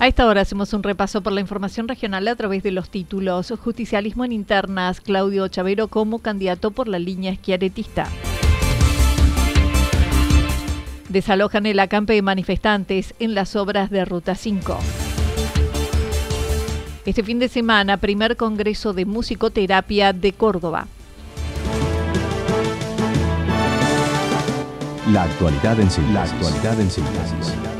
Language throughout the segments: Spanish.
A esta hora hacemos un repaso por la información regional a través de los títulos. Justicialismo en internas, Claudio Chavero como candidato por la línea esquiaretista. Desalojan el acampe de manifestantes en las obras de Ruta 5. Este fin de semana, primer congreso de musicoterapia de Córdoba. La actualidad en síntesis. La actualidad en síntesis.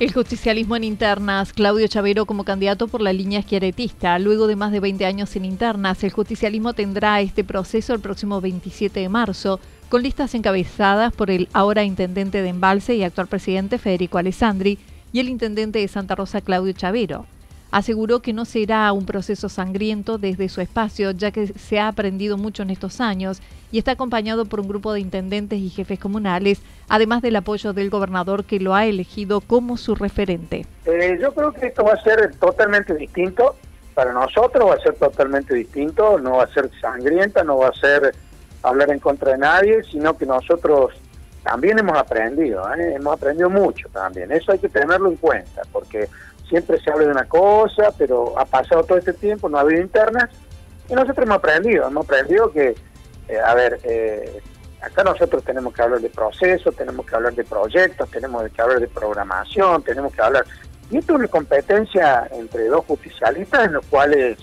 El justicialismo en internas, Claudio Chavero como candidato por la línea esquiaretista. Luego de más de 20 años en internas, el justicialismo tendrá este proceso el próximo 27 de marzo, con listas encabezadas por el ahora intendente de Embalse y actual presidente Federico Alessandri y el intendente de Santa Rosa Claudio Chavero aseguró que no será un proceso sangriento desde su espacio, ya que se ha aprendido mucho en estos años y está acompañado por un grupo de intendentes y jefes comunales, además del apoyo del gobernador que lo ha elegido como su referente. Eh, yo creo que esto va a ser totalmente distinto. Para nosotros va a ser totalmente distinto, no va a ser sangrienta, no va a ser hablar en contra de nadie, sino que nosotros también hemos aprendido, ¿eh? hemos aprendido mucho también. Eso hay que tenerlo en cuenta, porque siempre se habla de una cosa, pero ha pasado todo este tiempo, no ha habido internas, y nosotros hemos aprendido, hemos aprendido que, eh, a ver, eh, acá nosotros tenemos que hablar de procesos, tenemos que hablar de proyectos, tenemos que hablar de programación, tenemos que hablar... Y esto es una competencia entre dos justicialistas en los cuales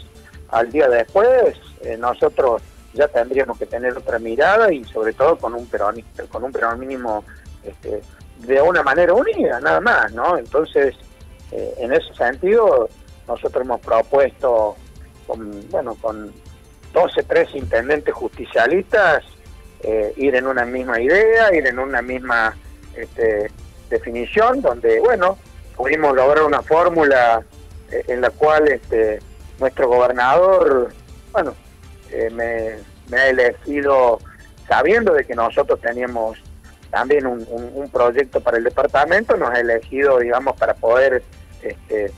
al día después eh, nosotros ya tendríamos que tener otra mirada y sobre todo con un peronista, con un peronismo este, de una manera unida, nada más, ¿no? Entonces, eh, en ese sentido, nosotros hemos propuesto, con, bueno, con 12, 13 intendentes justicialistas, eh, ir en una misma idea, ir en una misma este, definición, donde, bueno, pudimos lograr una fórmula eh, en la cual este, nuestro gobernador, bueno, me, ha elegido sabiendo de que nosotros teníamos también un, proyecto para el departamento, nos ha elegido, digamos, para poder este,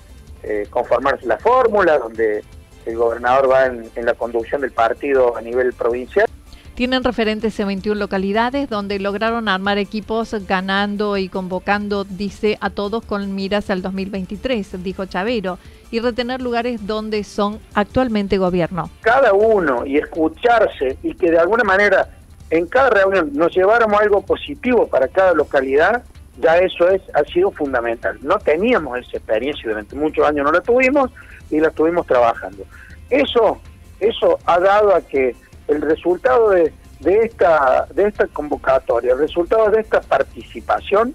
eh, conformarse la fórmula, donde el gobernador va en, la conducción del partido a nivel provincial. Tienen referentes en 21 localidades donde lograron armar equipos ganando y convocando, dice, a todos con miras al 2023, dijo Chavero, y retener lugares donde son actualmente gobierno. Cada uno y escucharse y que de alguna manera en cada reunión nos lleváramos algo positivo para cada localidad, ya eso es ha sido fundamental. No teníamos esa experiencia durante muchos años, no la tuvimos y la estuvimos trabajando. Eso, eso ha dado a que el resultado de, de, esta, de esta convocatoria, el resultado de esta participación,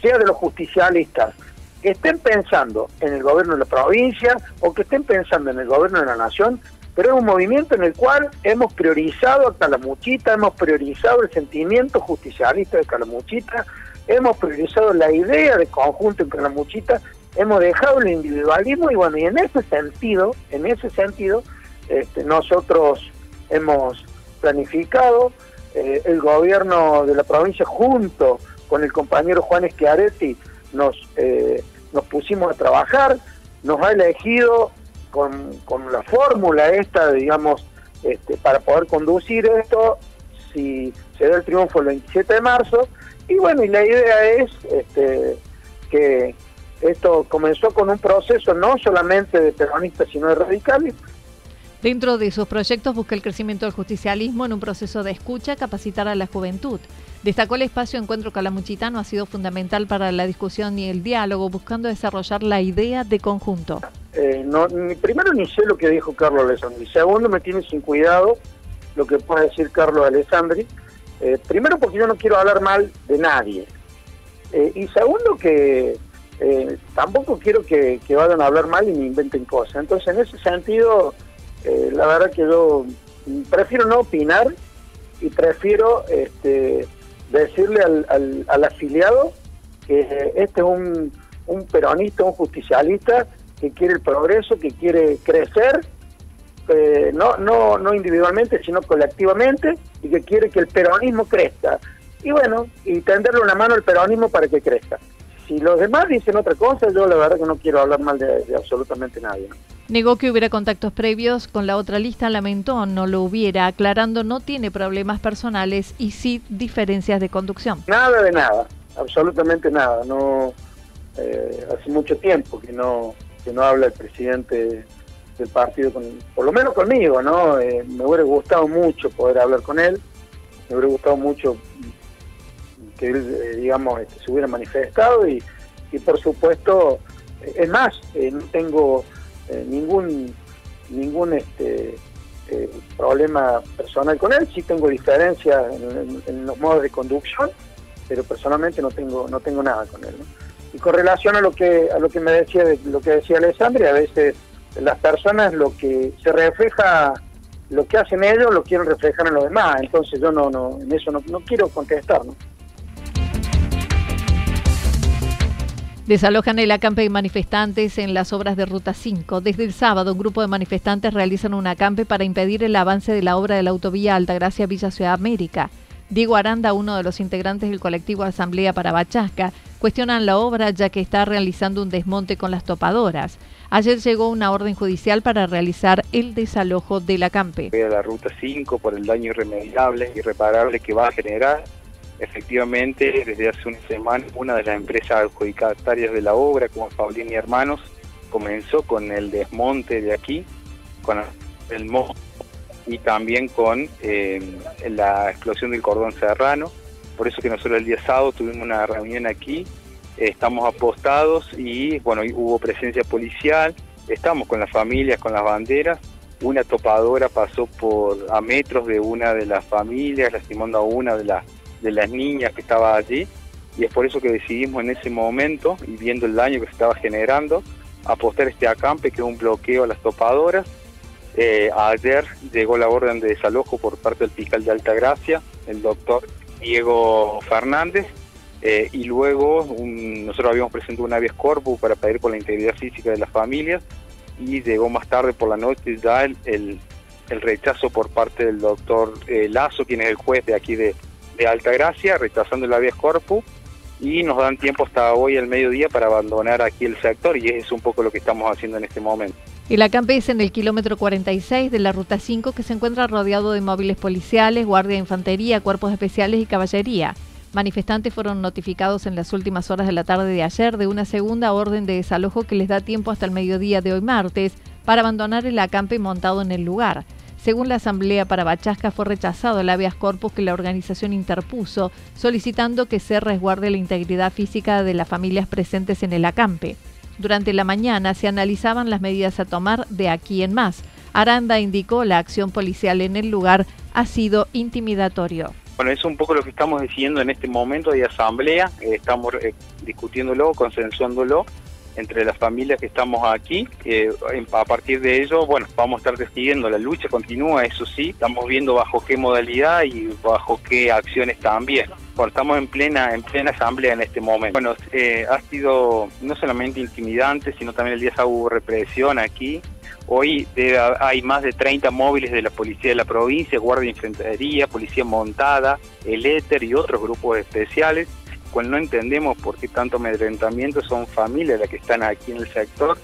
sea de los justicialistas que estén pensando en el gobierno de la provincia o que estén pensando en el gobierno de la nación, pero es un movimiento en el cual hemos priorizado a Calamuchita, hemos priorizado el sentimiento justicialista de Calamuchita, hemos priorizado la idea de conjunto en la muchita, hemos dejado el individualismo y bueno, y en ese sentido, en ese sentido, este, nosotros hemos planificado eh, el gobierno de la provincia junto con el compañero Juan Schiaretti nos, eh, nos pusimos a trabajar, nos ha elegido con, la fórmula esta, digamos, este, para poder conducir esto, si se da el triunfo el 27 de marzo. Y bueno, y la idea es este, que esto comenzó con un proceso no solamente de peronistas, sino de radicales, Dentro de sus proyectos busca el crecimiento del justicialismo en un proceso de escucha, capacitar a la juventud. Destacó el espacio Encuentro Calamuchitano ha sido fundamental para la discusión y el diálogo, buscando desarrollar la idea de conjunto. Eh, no, primero ni sé lo que dijo Carlos Alessandri. Segundo, me tiene sin cuidado lo que pueda decir Carlos Alessandri. Eh, primero, porque yo no quiero hablar mal de nadie. Eh, y segundo, que tampoco quiero que, vayan a hablar mal y me inventen cosas. Entonces, en ese sentido eh, la verdad que yo prefiero no opinar y prefiero este, decirle al, afiliado que este es un, peronista, un justicialista que quiere el progreso, que quiere crecer, eh, no, no, no individualmente, sino colectivamente, y que quiere que el peronismo crezca. Y bueno, y tenderle una mano al peronismo para que crezca si los demás dicen otra cosa, yo la verdad que no quiero hablar mal de, absolutamente nadie. Negó que hubiera contactos previos con la otra lista, lamentó no lo hubiera, aclarando no tiene problemas personales y sí diferencias de conducción. Nada de nada, absolutamente nada. No eh, hace mucho tiempo que no que no habla el presidente del partido, con, por lo menos conmigo, ¿no? Eh, me hubiera gustado mucho poder hablar con él, me hubiera gustado mucho que él, eh, digamos, este, se hubiera manifestado y, y por supuesto, eh, es más, eh, no tengo ningún ningún este problema personal con él, sí tengo diferencias en, los modos de conducción, pero personalmente no tengo no tengo nada con él. Y con relación a lo que a lo que me decía lo que decía Alessandra, a veces las personas lo que se refleja lo que hacen ellos lo quieren reflejar en los demás, entonces yo no no en eso no, no quiero contestar, ¿no? Desalojan el acampe de manifestantes en las obras de Ruta 5. Desde el sábado, un grupo de manifestantes realizan un acampe para impedir el avance de la obra de la autovía Altagracia Villa Ciudad América. Diego Aranda, uno de los integrantes del colectivo Asamblea para Bachasca, cuestionan la obra ya que está realizando un desmonte con las topadoras. Ayer llegó una orden judicial para realizar el desalojo del acampe. La ruta 5 por el daño irremediable, irreparable que va a generar Efectivamente, desde hace una semana, una de las empresas adjudicatarias de la obra, como Paulini Hermanos, comenzó con el desmonte de aquí, con el mojo y también con eh, la explosión del cordón serrano. Por eso que nosotros el día sábado tuvimos una reunión aquí, estamos apostados y bueno, hubo presencia policial, estamos con las familias, con las banderas. Una topadora pasó por a metros de una de las familias, lastimando a una de las de las niñas que estaba allí y es por eso que decidimos en ese momento y viendo el daño que se estaba generando apostar este acampe que es un bloqueo a las topadoras. Eh, ayer llegó la orden de desalojo por parte del fiscal de Altagracia, el doctor Diego Fernández, eh, y luego nosotros habíamos presentado un habeas corpus para pedir por la integridad física de las familias y llegó más tarde por la noche ya el, el, rechazo por parte del doctor eh, Lazo, quien es el juez de aquí de, de Altagracia, rechazando el habeas corpus, y nos dan tiempo hasta hoy al mediodía para abandonar aquí el sector, y es un poco lo que estamos haciendo en este momento. El acampe es en el kilómetro 46 de la Ruta 5 que se encuentra rodeado de móviles policiales, guardia de infantería, cuerpos especiales y caballería. Manifestantes fueron notificados en las últimas horas de la tarde de ayer de una segunda orden de desalojo que les da tiempo hasta el mediodía de hoy martes para abandonar el acampe montado en el lugar. Según la Asamblea para Bachasca, fue rechazado el habeas corpus que la organización interpuso, solicitando que se resguarde la integridad física de las familias presentes en el acampe. Durante la mañana se analizaban las medidas a tomar de aquí en más. Aranda indicó la acción policial en el lugar ha sido intimidatorio. Bueno, es un poco lo que estamos diciendo en este momento de asamblea, eh, estamos eh, discutiéndolo, consensuándolo entre las familias que estamos aquí. a partir de ello, bueno, vamos a estar siguiendo, la lucha continúa, eso sí, estamos viendo bajo qué modalidad y bajo qué acciones también. Bueno, estamos en plena, en plena asamblea en este momento. Bueno, eh, ha sido no solamente intimidante, sino también el día sábado hubo represión aquí. Hoy hay más de 30 móviles de la policía de la provincia, guardia de infantería, policía montada, el éter y otros grupos especiales cual no entendemos por qué tanto amedrentamiento, son familias las que están aquí en el sector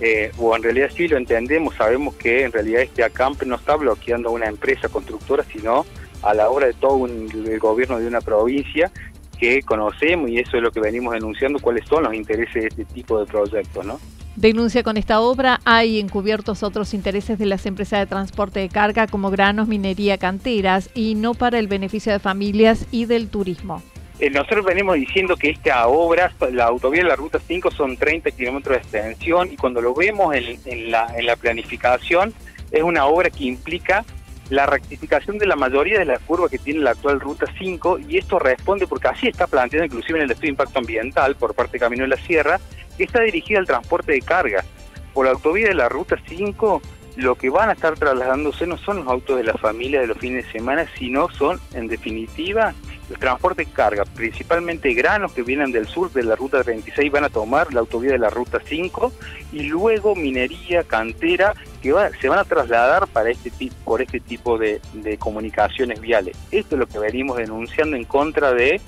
eh, o en realidad sí lo entendemos, sabemos que en realidad este acampe no está bloqueando a una empresa constructora, sino a la hora de todo el gobierno de una provincia que conocemos y eso es lo que venimos denunciando, cuáles son los intereses de este tipo de proyectos, ¿no? Denuncia con esta obra hay encubiertos otros intereses de las empresas de transporte de carga como granos, minería, canteras y no para el beneficio de familias y del turismo. Eh, nosotros venimos diciendo que esta obra, la autovía de la Ruta 5 son 30 kilómetros de extensión y cuando lo vemos en, la, en la planificación es una obra que implica la rectificación de la mayoría de las curvas que tiene la actual Ruta 5 y esto responde porque así está planteado inclusive en el estudio de impacto ambiental por parte de Camino de la Sierra, está dirigida al transporte de carga. Por la autovía de la Ruta 5 lo que van a estar trasladándose no son los autos de la familia de los fines de semana, sino son en definitiva el transporte de carga, principalmente granos que vienen del sur de la ruta 36 van a tomar la autovía de la ruta 5 y luego minería, cantera que se van a trasladar para este por este tipo de, comunicaciones viales. Esto es lo que venimos denunciando en contra de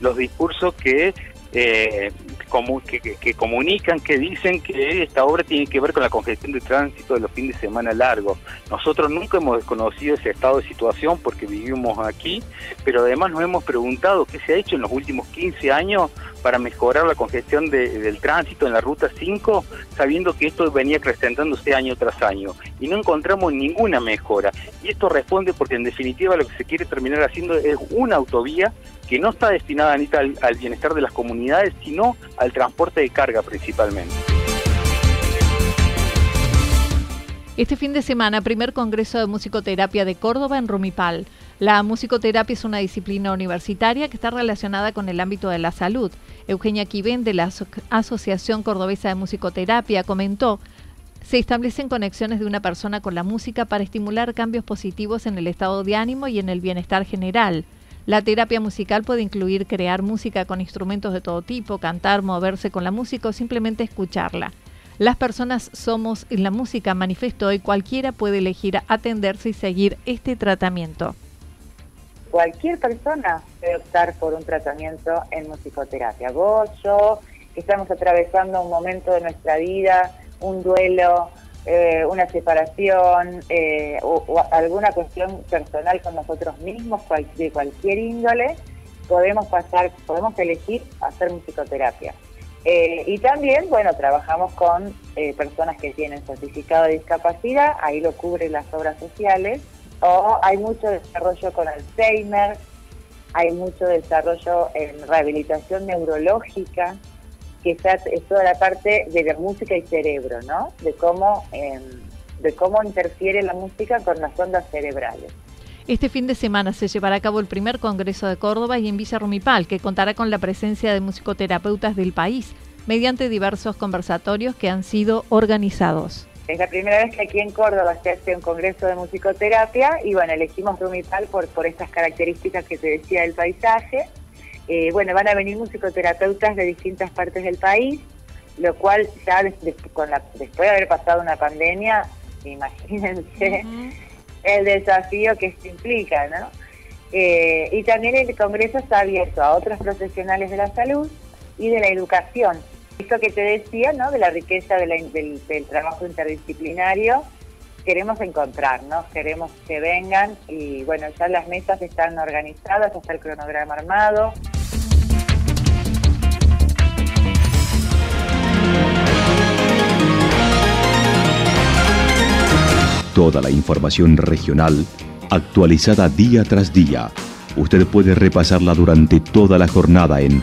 los discursos que eh, como, que, que, comunican, que dicen que esta obra tiene que ver con la congestión de tránsito de los fines de semana largos. Nosotros nunca hemos desconocido ese estado de situación porque vivimos aquí, pero además nos hemos preguntado qué se ha hecho en los últimos 15 años para mejorar la congestión del tránsito en la Ruta 5, sabiendo que esto venía acrecentándose año tras año. Y no encontramos ninguna mejora. Y esto responde porque en definitiva lo que se quiere terminar haciendo es una autovía que no está destinada ni al, al bienestar de las comunidades, sino al transporte de carga principalmente. Este fin de semana, primer Congreso de Musicoterapia de Córdoba en Rumipal. La musicoterapia es una disciplina universitaria que está relacionada con el ámbito de la salud. Eugenia Quiven, de la Asociación Cordobesa de Musicoterapia, comentó se establecen conexiones de una persona con la música para estimular cambios positivos en el estado de ánimo y en el bienestar general. La terapia musical puede incluir crear música con instrumentos de todo tipo, cantar, moverse con la música o simplemente escucharla. Las personas somos la música manifiesto y cualquiera puede elegir atenderse y seguir este tratamiento. Cualquier persona puede optar por un tratamiento en musicoterapia. Vos, yo, que estamos atravesando un momento de nuestra vida, un duelo, eh, una separación eh, o, alguna cuestión personal con nosotros mismos, de cualquier índole, podemos pasar, podemos elegir hacer musicoterapia. Eh, y también, bueno, trabajamos con personas que tienen certificado de discapacidad, ahí lo cubren las obras sociales, o hay mucho desarrollo con Alzheimer, hay mucho desarrollo en rehabilitación neurológica, que es toda la parte de la música y cerebro, ¿no? De cómo, em, de cómo interfiere la música con las ondas cerebrales. Este fin de semana se llevará a cabo el primer Congreso de Córdoba y en Villa Rumipal, que contará con la presencia de musicoterapeutas del país, mediante diversos conversatorios que han sido organizados. Es la primera vez que aquí en Córdoba se hace un congreso de musicoterapia y bueno, elegimos Rumipal por, por estas características que te decía del paisaje eh, bueno, van a venir musicoterapeutas de distintas partes del país, lo cual ya con la, después de haber pasado una pandemia, imagínense el desafío que esto implica, ¿no? Eh, y también el Congreso está abierto a otros profesionales de la salud y de la educación. Esto que te decía, ¿no? De la riqueza del, trabajo interdisciplinario, queremos encontrarnos, queremos que vengan y bueno, ya las mesas están organizadas, está el cronograma armado. Toda la información regional actualizada día tras día. Usted puede repasarla durante toda la jornada en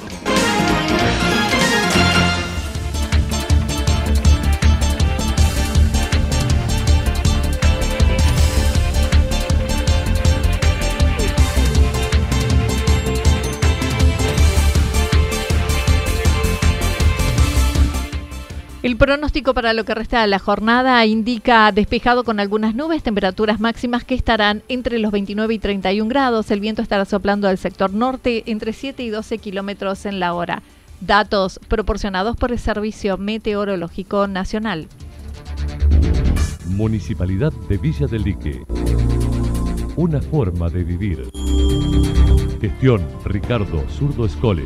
Pronóstico para lo que resta de la jornada indica despejado con algunas nubes, temperaturas máximas que estarán entre los 29 y 31 grados. El viento estará soplando al sector norte entre 7 y 12 kilómetros en la hora. Datos proporcionados por el Servicio Meteorológico Nacional. Municipalidad de Villa del Lique. Una forma de vivir. Gestión Ricardo Zurdo Escole.